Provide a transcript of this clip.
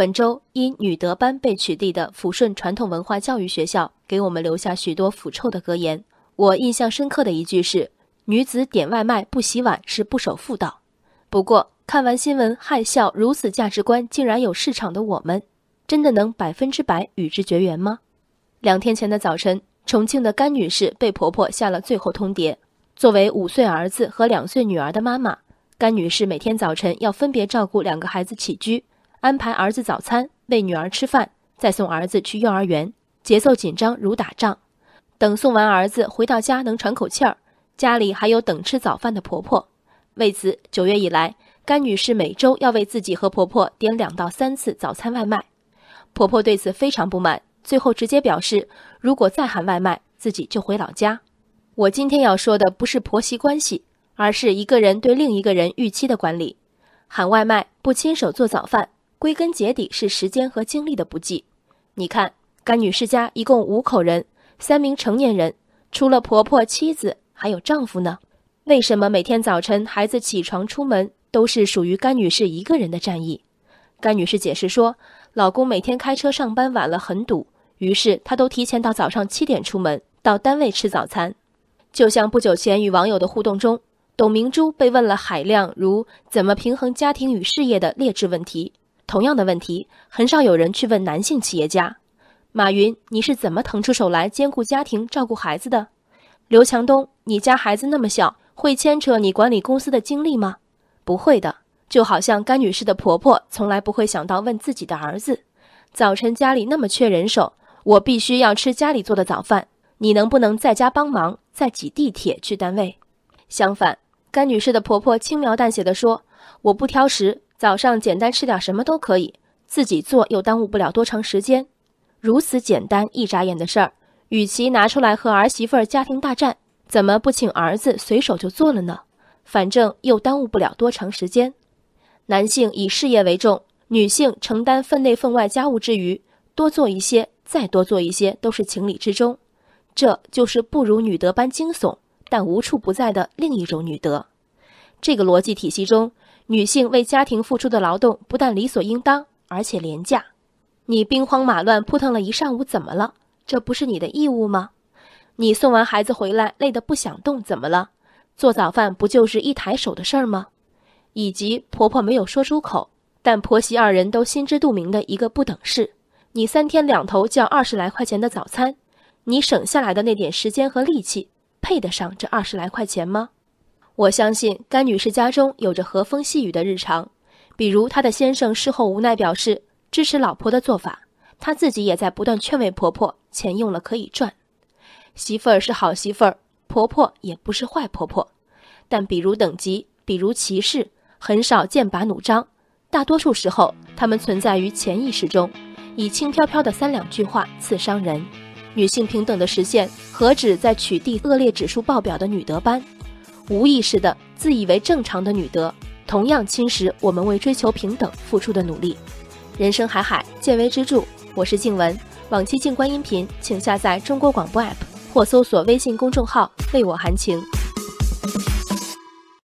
本周因女德班被取缔的抚顺传统文化教育学校，给我们留下许多腐臭的格言。我印象深刻的一句是：“女子点外卖不洗碗是不守妇道。”不过，看完新闻，害笑如此价值观竟然有市场的我们，真的能百分之百与之绝缘吗？两天前的早晨，重庆的甘女士被婆婆下了最后通牒。作为五岁儿子和两岁女儿的妈妈，甘女士每天早晨要分别照顾两个孩子起居。安排儿子早餐，喂女儿吃饭，再送儿子去幼儿园，节奏紧张如打仗。等送完儿子回到家，能喘口气儿，家里还有等吃早饭的婆婆。为此，九月以来，甘女士每周要为自己和婆婆点两到三次早餐外卖。婆婆对此非常不满，最后直接表示，如果再喊外卖，自己就回老家。我今天要说的不是婆媳关系，而是一个人对另一个人预期的管理。喊外卖不亲手做早饭。归根结底是时间和精力的不济。你看，甘女士家一共五口人，三名成年人，除了婆婆、妻子，还有丈夫呢。为什么每天早晨孩子起床出门都是属于甘女士一个人的战役？甘女士解释说，老公每天开车上班晚了很堵，于是她都提前到早上七点出门到单位吃早餐。就像不久前与网友的互动中，董明珠被问了海量如怎么平衡家庭与事业的劣质问题。同样的问题，很少有人去问男性企业家。马云，你是怎么腾出手来兼顾家庭、照顾孩子的？刘强东，你家孩子那么小，会牵扯你管理公司的精力吗？不会的。就好像甘女士的婆婆，从来不会想到问自己的儿子：早晨家里那么缺人手，我必须要吃家里做的早饭，你能不能在家帮忙，再挤地铁去单位？相反，甘女士的婆婆轻描淡写地说：“我不挑食。”早上简单吃点什么都可以，自己做又耽误不了多长时间。如此简单一眨眼的事儿，与其拿出来和儿媳妇儿家庭大战，怎么不请儿子随手就做了呢？反正又耽误不了多长时间。男性以事业为重，女性承担分内分外家务之余，多做一些，再多做一些都是情理之中。这就是不如女德般惊悚，但无处不在的另一种女德。这个逻辑体系中。女性为家庭付出的劳动不但理所应当，而且廉价。你兵荒马乱扑腾了一上午，怎么了？这不是你的义务吗？你送完孩子回来累得不想动，怎么了？做早饭不就是一抬手的事儿吗？以及婆婆没有说出口，但婆媳二人都心知肚明的一个不等式：你三天两头叫二十来块钱的早餐，你省下来的那点时间和力气，配得上这二十来块钱吗？我相信甘女士家中有着和风细雨的日常，比如她的先生事后无奈表示支持老婆的做法，她自己也在不断劝慰婆婆，钱用了可以赚，媳妇儿是好媳妇儿，婆婆也不是坏婆婆，但比如等级，比如歧视，很少剑拔弩张，大多数时候他们存在于潜意识中，以轻飘飘的三两句话刺伤人。女性平等的实现，何止在取缔恶劣指数爆表的女德班？无意识的、自以为正常的女德，同样侵蚀我们为追求平等付出的努力。人生海海，见微知著。我是静文，往期静观音频，请下载中国广播 APP 或搜索微信公众号“为我含情”。